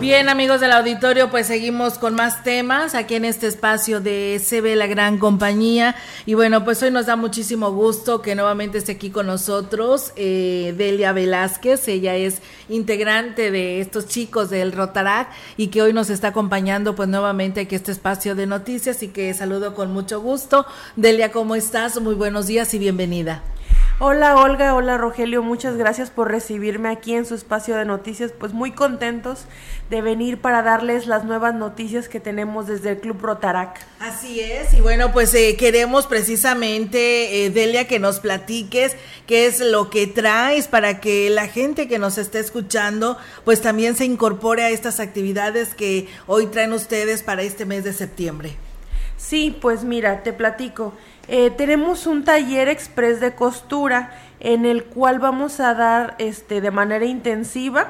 Bien, amigos del auditorio, pues seguimos con más temas aquí en este espacio de CB La Gran Compañía. Y bueno, pues hoy nos da muchísimo gusto que nuevamente esté aquí con nosotros eh, Delia Velázquez. Ella es integrante de estos chicos del Rotarac y que hoy nos está acompañando pues nuevamente aquí este espacio de noticias y que saludo con mucho gusto. Delia, ¿cómo estás? Muy buenos días y bienvenida. Hola Olga, hola Rogelio, muchas gracias por recibirme aquí en su espacio de noticias, pues muy contentos de venir para darles las nuevas noticias que tenemos desde el Club Rotarac. Así es, y bueno, pues eh, queremos precisamente, eh, Delia, que nos platiques qué es lo que traes para que la gente que nos esté escuchando, pues también se incorpore a estas actividades que hoy traen ustedes para este mes de septiembre. Sí, pues mira, te platico. Eh, tenemos un taller express de costura en el cual vamos a dar este, de manera intensiva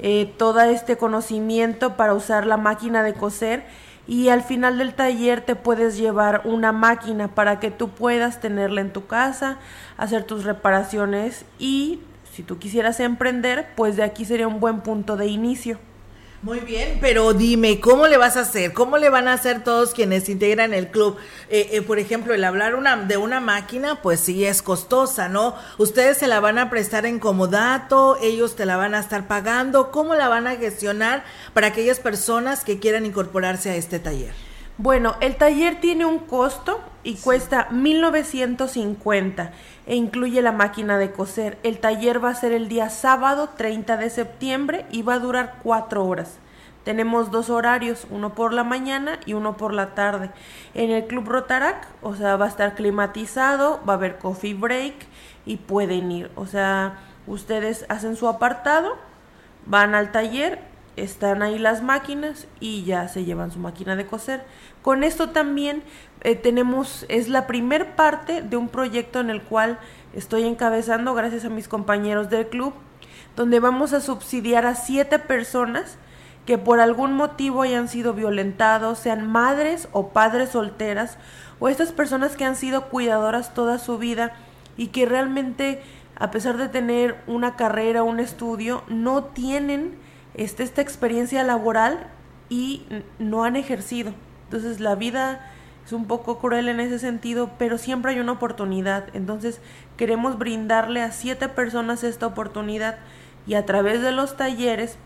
eh, todo este conocimiento para usar la máquina de coser y al final del taller te puedes llevar una máquina para que tú puedas tenerla en tu casa, hacer tus reparaciones y si tú quisieras emprender, pues de aquí sería un buen punto de inicio. Muy bien, pero dime, ¿cómo le vas a hacer? ¿Cómo le van a hacer todos quienes integran el club? Eh, eh, por ejemplo, el hablar de una máquina, pues sí es costosa, ¿no? Ustedes se la van a prestar en comodato, ellos te la van a estar pagando. ¿Cómo la van a gestionar para aquellas personas que quieran incorporarse a este taller? Bueno, el taller tiene un costo y cuesta 1950 e incluye la máquina de coser. El taller va a ser el día sábado 30 de septiembre y va a durar cuatro horas. Tenemos dos horarios, uno por la mañana y uno por la tarde. En el Club Rotarac, o sea, va a estar climatizado, va a haber coffee break y pueden ir. O sea, ustedes hacen su apartado, van al taller, están ahí las máquinas y ya se llevan su máquina de coser. Con esto también eh, tenemos, es la primer parte de un proyecto en el cual estoy encabezando gracias a mis compañeros del club, donde vamos a subsidiar a siete personas que por algún motivo hayan sido violentados, sean madres o padres solteras, o estas personas que han sido cuidadoras toda su vida y que realmente, a pesar de tener una carrera, un estudio, no tienen este, esta experiencia laboral y no han ejercido. Entonces la vida es un poco cruel en ese sentido, pero siempre hay una oportunidad. Entonces queremos brindarle a siete personas esta oportunidad y a través de los talleres,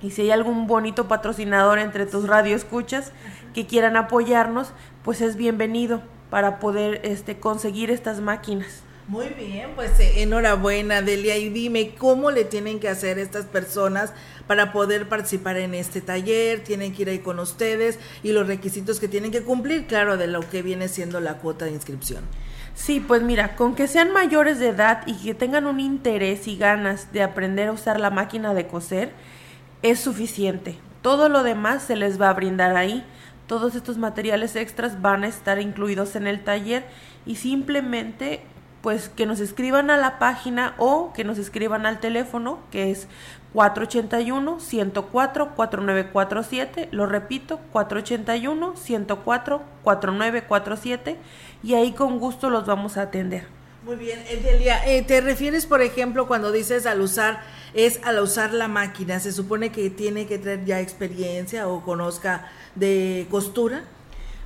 y si hay algún bonito patrocinador entre tus radioescuchas que quieran apoyarnos, pues es bienvenido para poder este, conseguir estas máquinas. Muy bien, pues eh, enhorabuena Delia y dime cómo le tienen que hacer estas personas para poder participar en este taller, tienen que ir ahí con ustedes y los requisitos que tienen que cumplir, claro, de lo que viene siendo la cuota de inscripción. Sí, pues mira, con que sean mayores de edad y que tengan un interés y ganas de aprender a usar la máquina de coser, es suficiente. Todo lo demás se les va a brindar ahí. Todos estos materiales extras van a estar incluidos en el taller y simplemente pues que nos escriban a la página o que nos escriban al teléfono que es 481-104-4947, lo repito, 481-104-4947 y ahí con gusto los vamos a atender. Muy bien, Edelia, eh, ¿te refieres, por ejemplo, cuando dices al usar, es al usar la máquina, se supone que tiene que tener ya experiencia o conozca de costura?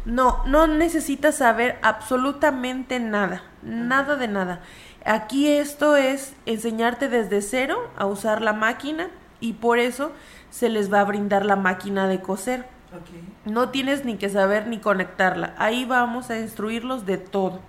No, no necesitas saber absolutamente nada, nada de nada. Aquí esto es enseñarte desde cero a usar la máquina y por eso se les va a brindar la máquina de coser. No tienes ni que saber ni conectarla. Ahí vamos a instruirlos de todo.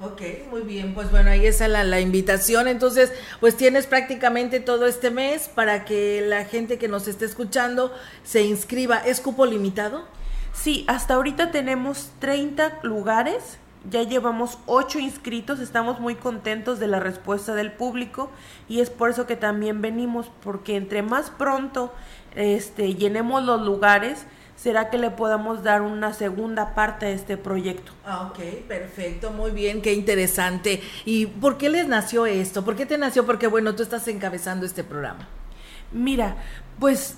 Ok, muy bien, pues bueno, ahí está la, la, invitación. Entonces, pues tienes prácticamente todo este mes para que la gente que nos esté escuchando se inscriba. ¿Es cupo limitado? Sí, hasta ahorita tenemos 30 lugares, ya llevamos 8 inscritos, estamos muy contentos de la respuesta del público y es por eso que también venimos, porque entre más pronto este, llenemos los lugares, será que le podamos dar una segunda parte a este proyecto. Ah, ok, perfecto, muy bien, qué interesante. ¿Y por qué les nació esto? ¿Por qué te nació? Porque bueno, tú estás encabezando este programa. Mira, pues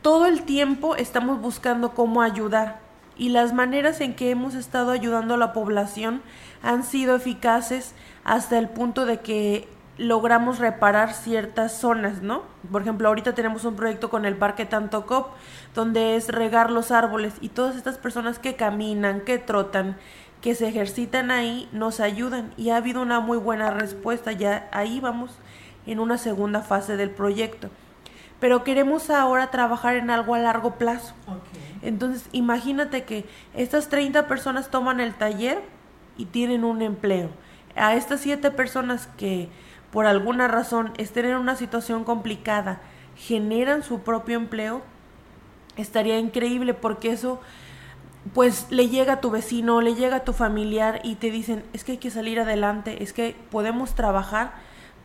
todo el tiempo estamos buscando cómo ayudar y las maneras en que hemos estado ayudando a la población han sido eficaces hasta el punto de que logramos reparar ciertas zonas, ¿no? Por ejemplo, ahorita tenemos un proyecto con el Parque Tantocop, donde es regar los árboles y todas estas personas que caminan, que trotan, que se ejercitan ahí, nos ayudan y ha habido una muy buena respuesta, ya ahí vamos en una segunda fase del proyecto. Pero queremos ahora trabajar en algo a largo plazo. Entonces, imagínate que estas 30 personas toman el taller y tienen un empleo. A estas 7 personas que por alguna razón estén en una situación complicada, generan su propio empleo, estaría increíble porque eso pues le llega a tu vecino, le llega a tu familiar y te dicen, es que hay que salir adelante, es que podemos trabajar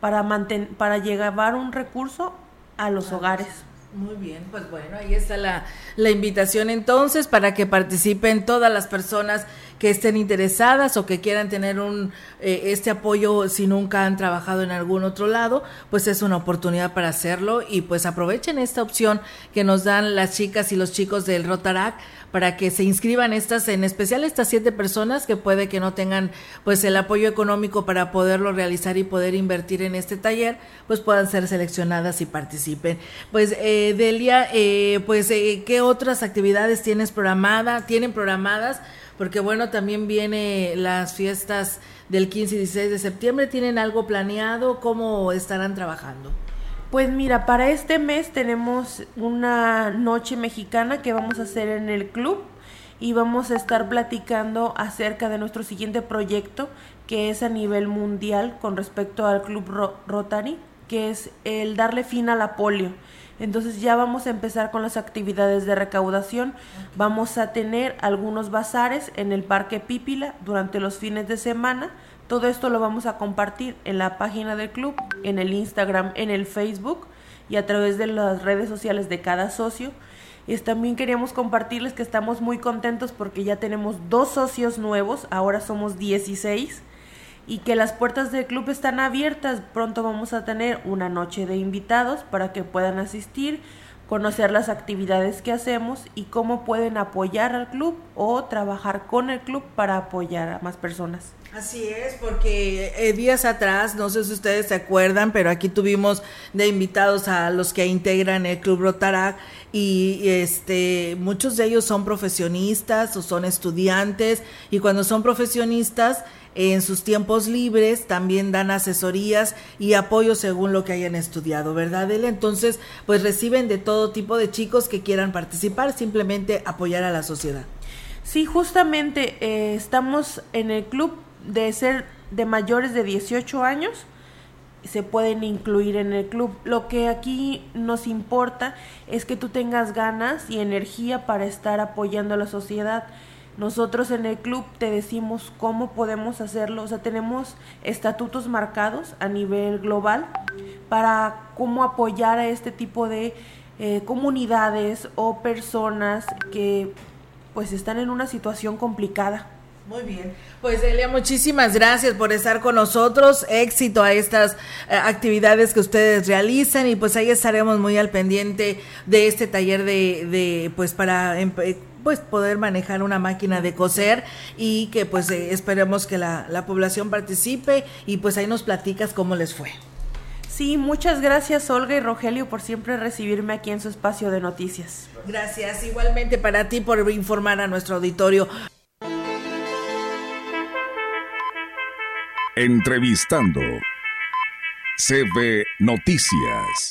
para para llevar un recurso a los hogares. Muy bien, pues bueno, ahí está la, la invitación entonces para que participen todas las personas que estén interesadas o que quieran tener un eh, este apoyo si nunca han trabajado en algún otro lado, pues es una oportunidad para hacerlo y pues aprovechen esta opción que nos dan las chicas y los chicos del Rotarac para que se inscriban estas, en especial estas siete personas que puede que no tengan pues el apoyo económico para poderlo realizar y poder invertir en este taller, pues puedan ser seleccionadas y participen. Pues eh, Delia, eh, pues eh, ¿qué otras actividades tienes programada, tienen programadas? Porque bueno, también viene las fiestas del 15 y 16 de septiembre, ¿tienen algo planeado? ¿Cómo estarán trabajando? Pues mira, para este mes tenemos una noche mexicana que vamos a hacer en el club y vamos a estar platicando acerca de nuestro siguiente proyecto que es a nivel mundial con respecto al Club Rotary, que es el darle fin a la polio. Entonces ya vamos a empezar con las actividades de recaudación. Vamos a tener algunos bazares en el Parque Pípila durante los fines de semana todo esto lo vamos a compartir en la página del club, en el Instagram, en el Facebook y a través de las redes sociales de cada socio. Y también queríamos compartirles que estamos muy contentos porque ya tenemos dos socios nuevos, ahora somos 16 y que las puertas del club están abiertas. Pronto vamos a tener una noche de invitados para que puedan asistir, conocer las actividades que hacemos y cómo pueden apoyar al club o trabajar con el club para apoyar a más personas. Así es, porque eh, días atrás, no sé si ustedes se acuerdan, pero aquí tuvimos de invitados a los que integran el Club Rotarac y este muchos de ellos son profesionistas o son estudiantes y cuando son profesionistas en sus tiempos libres también dan asesorías y apoyo según lo que hayan estudiado, ¿verdad? Entonces, pues reciben de todo tipo de chicos que quieran participar, simplemente apoyar a la sociedad. Sí, justamente eh, estamos en el club de ser de mayores de 18 años se pueden incluir en el club. Lo que aquí nos importa es que tú tengas ganas y energía para estar apoyando a la sociedad. Nosotros en el club te decimos cómo podemos hacerlo, o sea, tenemos estatutos marcados a nivel global para cómo apoyar a este tipo de eh, comunidades o personas que pues están en una situación complicada. Muy bien. Pues Elia, muchísimas gracias por estar con nosotros. Éxito a estas eh, actividades que ustedes realizan y pues ahí estaremos muy al pendiente de este taller de, de pues para pues poder manejar una máquina de coser y que pues eh, esperemos que la, la población participe y pues ahí nos platicas cómo les fue. Sí, muchas gracias Olga y Rogelio por siempre recibirme aquí en su espacio de noticias. Gracias, igualmente para ti por informar a nuestro auditorio. Entrevistando. CB Noticias.